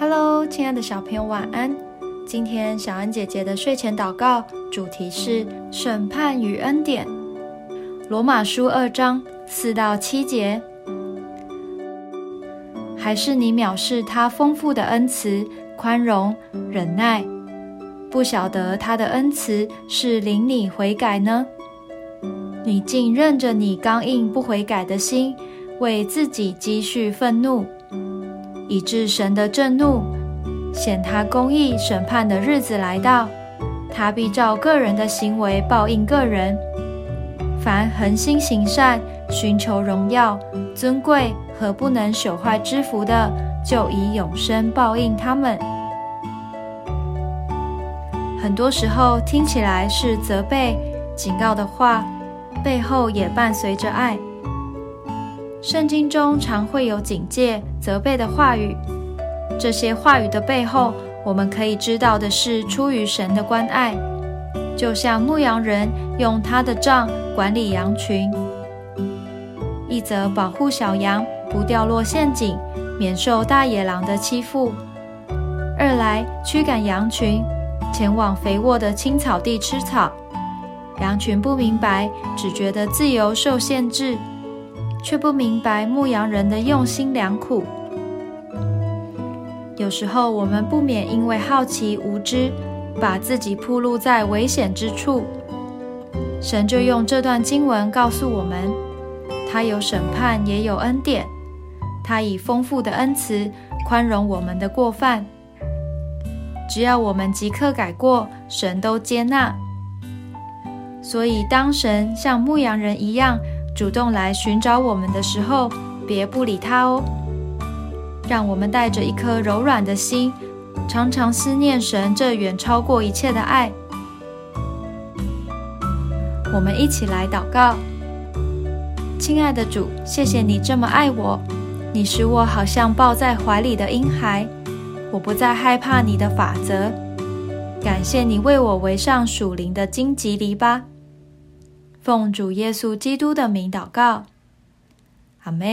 Hello，亲爱的小朋友，晚安。今天小恩姐姐的睡前祷告主题是审判与恩典。罗马书二章四到七节，还是你藐视他丰富的恩慈、宽容、忍耐，不晓得他的恩慈是领你悔改呢？你竟任着你刚硬不悔改的心，为自己积蓄愤怒。以致神的震怒显他公义审判的日子来到，他必照个人的行为报应个人。凡恒心行善、寻求荣耀、尊贵和不能朽坏之福的，就以永生报应他们。很多时候听起来是责备、警告的话，背后也伴随着爱。圣经中常会有警戒、责备的话语，这些话语的背后，我们可以知道的是出于神的关爱。就像牧羊人用他的杖管理羊群，一则保护小羊不掉落陷阱，免受大野狼的欺负；二来驱赶羊群前往肥沃的青草地吃草。羊群不明白，只觉得自由受限制。却不明白牧羊人的用心良苦。有时候我们不免因为好奇无知，把自己暴露在危险之处。神就用这段经文告诉我们：他有审判，也有恩典。他以丰富的恩慈宽容我们的过犯。只要我们即刻改过，神都接纳。所以，当神像牧羊人一样。主动来寻找我们的时候，别不理他哦。让我们带着一颗柔软的心，常常思念神这远超过一切的爱。我们一起来祷告：亲爱的主，谢谢你这么爱我，你使我好像抱在怀里的婴孩，我不再害怕你的法则。感谢你为我围上属灵的荆棘篱笆。奉主耶稣基督的名祷告，阿门。